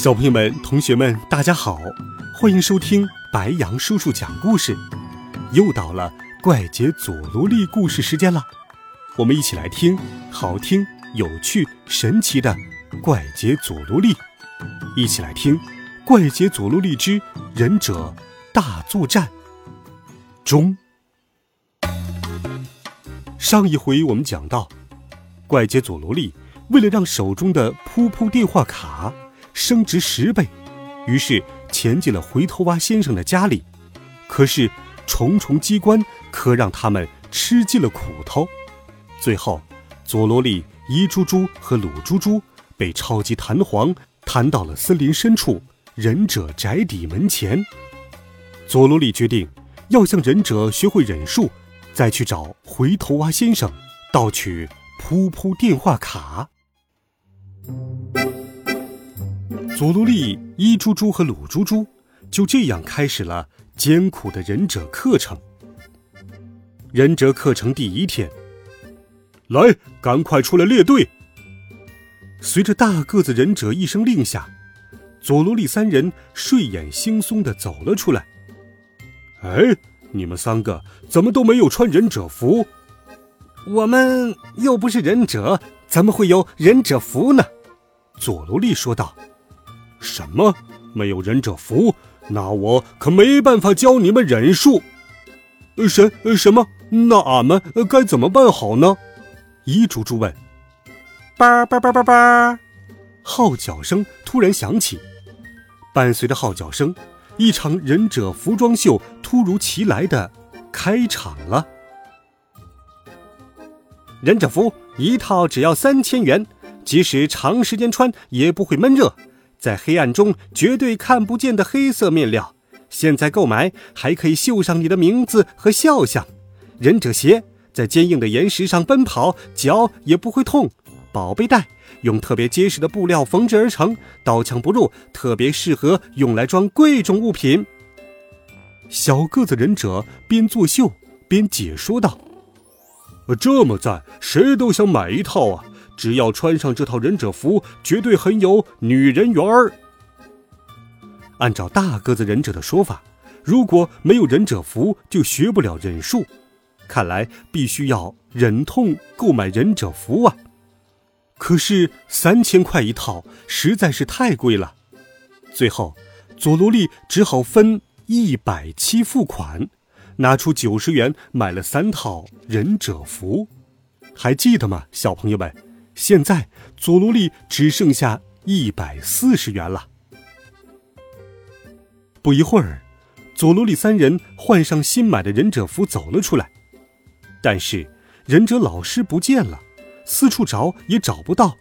小朋友们、同学们，大家好，欢迎收听白杨叔叔讲故事。又到了怪杰佐罗利故事时间了，我们一起来听好听、有趣、神奇的怪杰佐罗利。一起来听《怪杰佐罗利之忍者大作战》中。上一回我们讲到，怪杰佐罗利为了让手中的噗噗电话卡。升值十倍，于是潜进了回头蛙先生的家里。可是重重机关可让他们吃尽了苦头。最后，佐罗利、伊珠珠和鲁猪猪被超级弹簧弹到了森林深处忍者宅邸门前。佐罗利决定要向忍者学会忍术，再去找回头蛙先生盗取噗噗电话卡。佐罗利、伊猪猪和鲁猪猪就这样开始了艰苦的忍者课程。忍者课程第一天，来，赶快出来列队。随着大个子忍者一声令下，佐罗利三人睡眼惺忪地走了出来。哎，你们三个怎么都没有穿忍者服？我们又不是忍者，怎么会有忍者服呢？佐罗利说道。什么？没有忍者服？那我可没办法教你们忍术。什什么？那俺们该怎么办好呢？一猪猪问。叭叭叭叭叭，号角声突然响起，伴随着号角声，一场忍者服装秀突如其来的开场了。忍者服一套只要三千元，即使长时间穿也不会闷热。在黑暗中绝对看不见的黑色面料，现在购买还可以绣上你的名字和肖像。忍者鞋在坚硬的岩石上奔跑，脚也不会痛。宝贝袋用特别结实的布料缝制而成，刀枪不入，特别适合用来装贵重物品。小个子忍者边作秀边解说道：“这么赞，谁都想买一套啊！”只要穿上这套忍者服，绝对很有女人缘儿。按照大个子忍者的说法，如果没有忍者服，就学不了忍术。看来必须要忍痛购买忍者服啊！可是三千块一套实在是太贵了。最后，佐罗利只好分一百期付款，拿出九十元买了三套忍者服。还记得吗，小朋友们？现在佐罗利只剩下一百四十元了。不一会儿，佐罗利三人换上新买的忍者服走了出来，但是忍者老师不见了，四处找也找不到。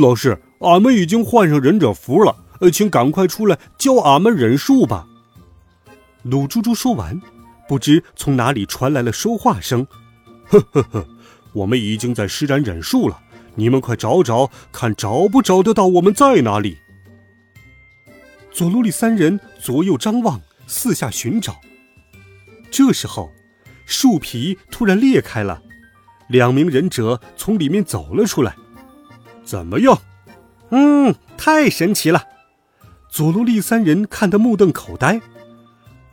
老师，俺们已经换上忍者服了，呃，请赶快出来教俺们忍术吧。鲁猪猪说完，不知从哪里传来了说话声：“ 呵呵呵，我们已经在施展忍术了。”你们快找找看，找不找得到我们在哪里？佐罗利三人左右张望，四下寻找。这时候，树皮突然裂开了，两名忍者从里面走了出来。怎么样？嗯，太神奇了！佐罗利三人看得目瞪口呆。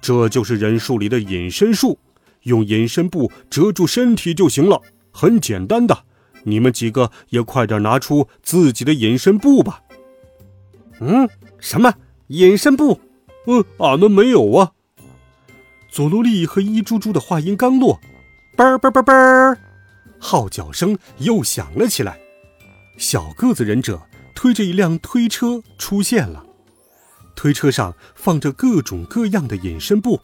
这就是忍术里的隐身术，用隐身布遮住身体就行了，很简单的。你们几个也快点拿出自己的隐身布吧。嗯，什么隐身布？嗯，俺们没有啊。佐罗利和伊猪猪的话音刚落，嘣嘣嘣嘣，号角声又响了起来。小个子忍者推着一辆推车出现了，推车上放着各种各样的隐身布。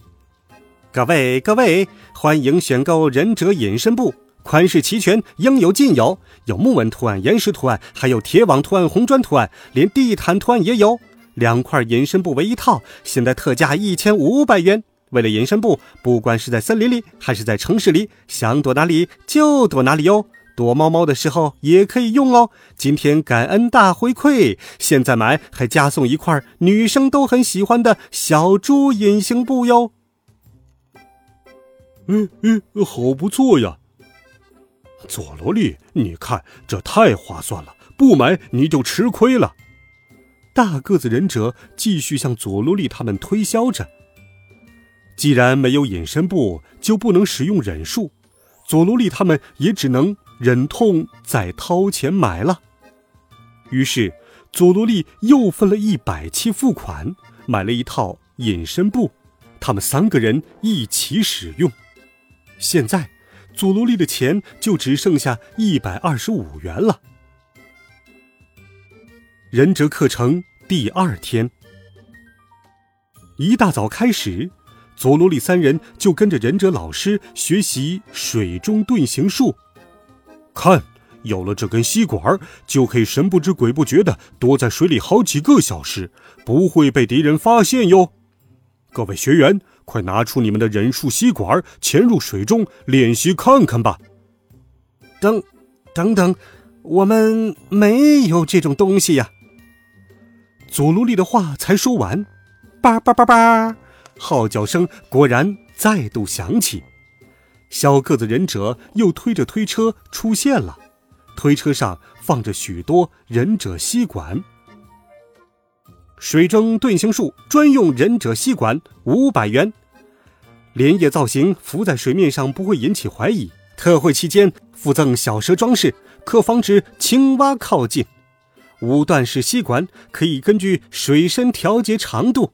各位各位，欢迎选购忍者隐身布。款式齐全，应有尽有，有木纹图案、岩石图案，还有铁网图案、红砖图案，连地毯图案也有。两块隐身布为一套，现在特价一千五百元。为了隐身布，不管是在森林里还是在城市里，想躲哪里就躲哪里哟。躲猫猫的时候也可以用哦。今天感恩大回馈，现在买还加送一块女生都很喜欢的小猪隐形布哟。嗯嗯，好不错呀。佐罗利，你看这太划算了，不买你就吃亏了。大个子忍者继续向佐罗利他们推销着。既然没有隐身布，就不能使用忍术，佐罗利他们也只能。忍痛再掏钱买了，于是佐罗利又分了一百期付款，买了一套隐身布，他们三个人一起使用。现在佐罗莉的钱就只剩下一百二十五元了。忍者课程第二天，一大早开始，佐罗莉三人就跟着忍者老师学习水中遁形术。看，有了这根吸管，就可以神不知鬼不觉地躲在水里好几个小时，不会被敌人发现哟。各位学员，快拿出你们的忍术吸管，潜入水中练习看看吧。等，等等，我们没有这种东西呀。佐罗利的话才说完，叭叭叭叭，号角声果然再度响起。小个子忍者又推着推车出现了，推车上放着许多忍者吸管。水中遁形术专用忍者吸管五百元，莲叶造型浮在水面上不会引起怀疑。特惠期间附赠小蛇装饰，可防止青蛙靠近。五段式吸管可以根据水深调节长度。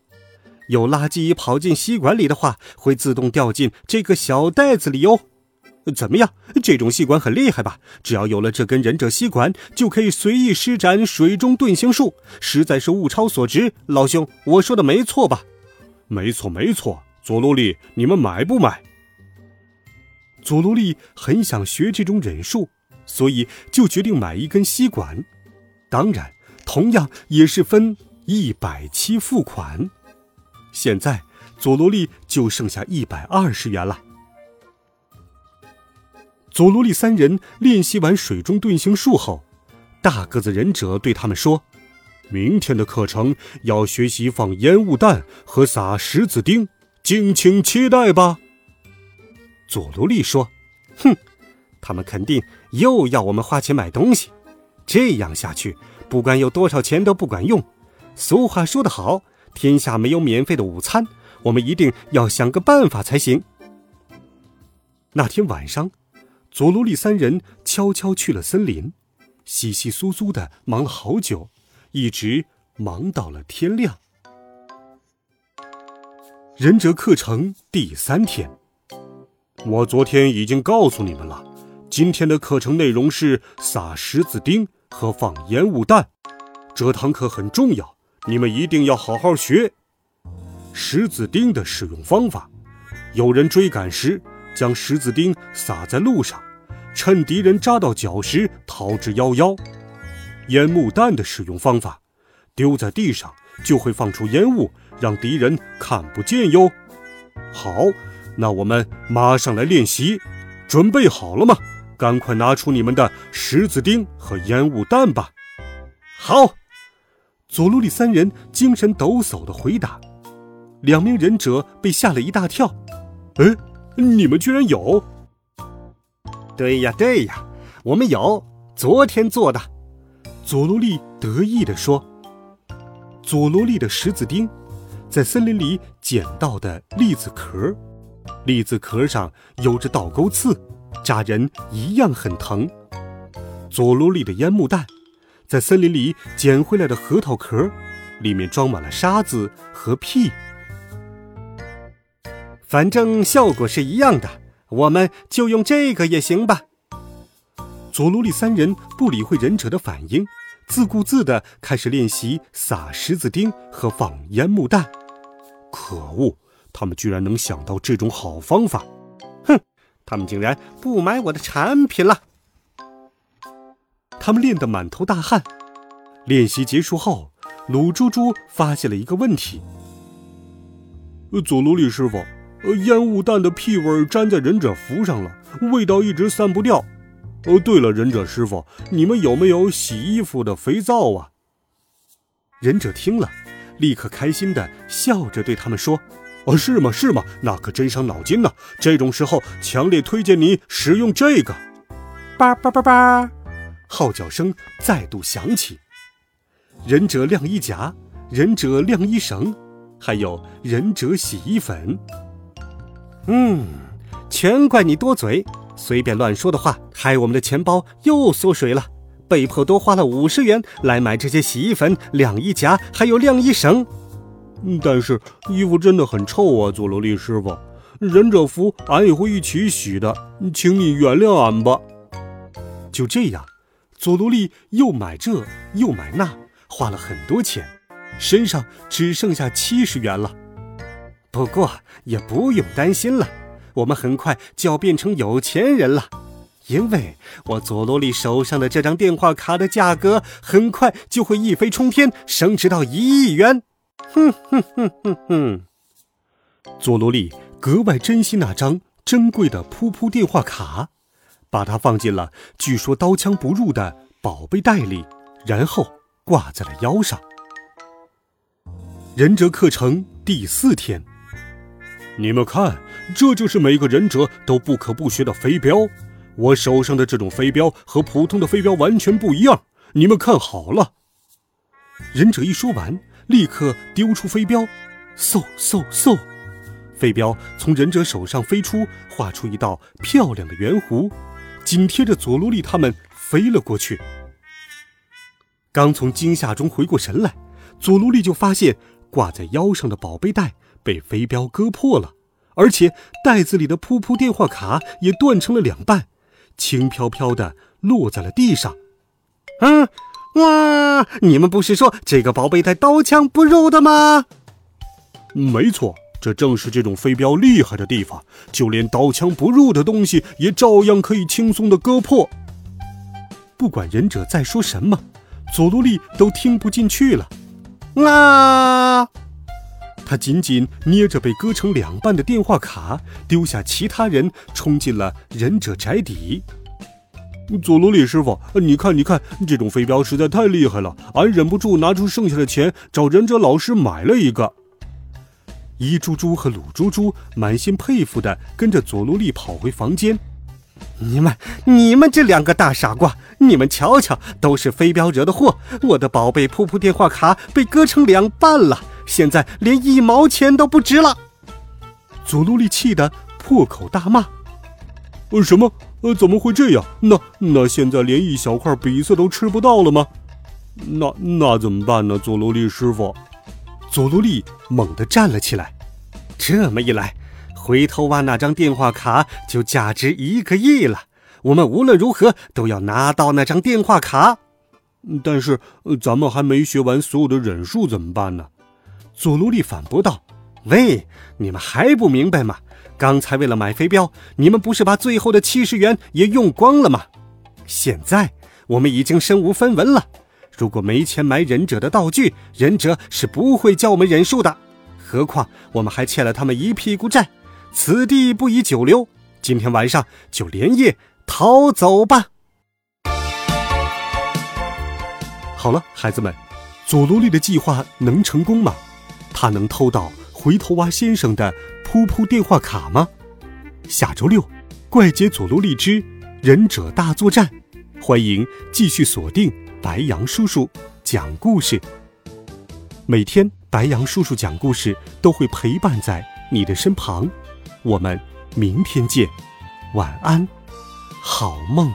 有垃圾跑进吸管里的话，会自动掉进这个小袋子里哦。怎么样？这种吸管很厉害吧？只要有了这根忍者吸管，就可以随意施展水中遁形术，实在是物超所值。老兄，我说的没错吧？没错，没错。佐罗利，你们买不买？佐罗利很想学这种忍术，所以就决定买一根吸管。当然，同样也是分一百期付款。现在，佐罗利就剩下一百二十元了。佐罗利三人练习完水中遁形术后，大个子忍者对他们说：“明天的课程要学习放烟雾弹和撒石子钉，敬请期待吧。”佐罗利说：“哼，他们肯定又要我们花钱买东西，这样下去，不管有多少钱都不管用。俗话说得好。”天下没有免费的午餐，我们一定要想个办法才行。那天晚上，佐罗利三人悄悄去了森林，稀稀疏疏的忙了好久，一直忙到了天亮。忍者课程第三天，我昨天已经告诉你们了，今天的课程内容是撒石子钉和放烟雾弹，这堂课很重要。你们一定要好好学石子钉的使用方法。有人追赶时，将石子钉撒在路上，趁敌人扎到脚时逃之夭夭。烟幕弹的使用方法，丢在地上就会放出烟雾，让敌人看不见哟。好，那我们马上来练习，准备好了吗？赶快拿出你们的石子钉和烟雾弹吧。好。佐罗里三人精神抖擞的回答，两名忍者被吓了一大跳。哎，你们居然有？对呀，对呀，我们有，昨天做的。佐罗利得意地说：“佐罗利的石子钉，在森林里捡到的栗子壳，栗子壳上有着倒钩刺，扎人一样很疼。佐罗利的烟幕弹。”在森林里捡回来的核桃壳，里面装满了沙子和屁。反正效果是一样的，我们就用这个也行吧。佐罗里三人不理会忍者的反应，自顾自地开始练习撒石子钉和放烟幕弹。可恶，他们居然能想到这种好方法！哼，他们竟然不买我的产品了。他们练得满头大汗。练习结束后，鲁猪猪发现了一个问题。佐罗利师傅，烟雾弹的屁味粘在忍者服上了，味道一直散不掉。哦，对了，忍者师傅，你们有没有洗衣服的肥皂啊？忍者听了，立刻开心的笑着对他们说：“哦，是吗？是吗？那可真伤脑筋呢。这种时候，强烈推荐你使用这个。”叭叭叭叭，号角声再度响起。忍者晾衣夹，忍者晾衣绳。还有忍者洗衣粉。嗯，全怪你多嘴，随便乱说的话，害我们的钱包又缩水了，被迫多花了五十元来买这些洗衣粉、晾衣夹，还有晾衣绳。但是衣服真的很臭啊，佐罗利师傅，忍者服俺也会一起洗的，请你原谅俺吧。就这样，佐罗利又买这又买那，花了很多钱。身上只剩下七十元了，不过也不用担心了，我们很快就要变成有钱人了，因为我佐罗利手上的这张电话卡的价格很快就会一飞冲天，升值到一亿元。哼哼哼哼哼！佐罗利格外珍惜那张珍贵的噗噗电话卡，把它放进了据说刀枪不入的宝贝袋里，然后挂在了腰上。忍者课程第四天，你们看，这就是每个忍者都不可不学的飞镖。我手上的这种飞镖和普通的飞镖完全不一样，你们看好了。忍者一说完，立刻丢出飞镖，嗖嗖嗖，飞镖从忍者手上飞出，画出一道漂亮的圆弧，紧贴着佐罗利他们飞了过去。刚从惊吓中回过神来，佐罗利就发现。挂在腰上的宝贝袋被飞镖割破了，而且袋子里的噗噗电话卡也断成了两半，轻飘飘的落在了地上。嗯，哇！你们不是说这个宝贝袋刀枪不入的吗？没错，这正是这种飞镖厉害的地方，就连刀枪不入的东西也照样可以轻松的割破。不管忍者在说什么，佐罗利都听不进去了。啊！他紧紧捏着被割成两半的电话卡，丢下其他人，冲进了忍者宅邸。佐罗里师傅，你看，你看，这种飞镖实在太厉害了，俺忍不住拿出剩下的钱找忍者老师买了一个。一猪猪和鲁猪猪满心佩服地跟着佐罗利跑回房间。你们，你们这两个大傻瓜！你们瞧瞧，都是飞镖惹的祸！我的宝贝噗噗电话卡被割成两半了，现在连一毛钱都不值了。佐罗利气得破口大骂：“呃，什么？呃，怎么会这样？那那现在连一小块比萨都吃不到了吗？那那怎么办呢？佐罗利师傅！”佐罗利猛地站了起来，这么一来。回头挖那张电话卡就价值一个亿了，我们无论如何都要拿到那张电话卡。但是咱们还没学完所有的忍术，怎么办呢？佐罗利反驳道：“喂，你们还不明白吗？刚才为了买飞镖，你们不是把最后的七十元也用光了吗？现在我们已经身无分文了。如果没钱买忍者的道具，忍者是不会教我们忍术的。何况我们还欠了他们一屁股债。”此地不宜久留，今天晚上就连夜逃走吧。好了，孩子们，佐罗利的计划能成功吗？他能偷到回头蛙先生的噗噗电话卡吗？下周六，怪杰佐罗利之忍者大作战，欢迎继续锁定白羊叔叔讲故事。每天，白羊叔叔讲故事都会陪伴在你的身旁。我们明天见，晚安，好梦。